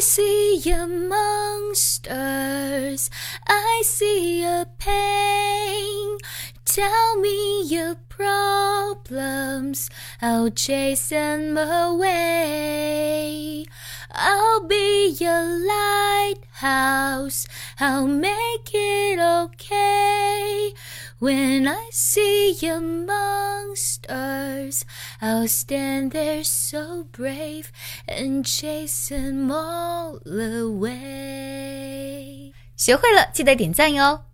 I see a monsters, I see a pain. Tell me your problems, I'll chase them away. I'll be your lighthouse, I'll make it okay. When I see your monsters, I'll stand there so brave and chase them all away. 学会了，记得点赞哟。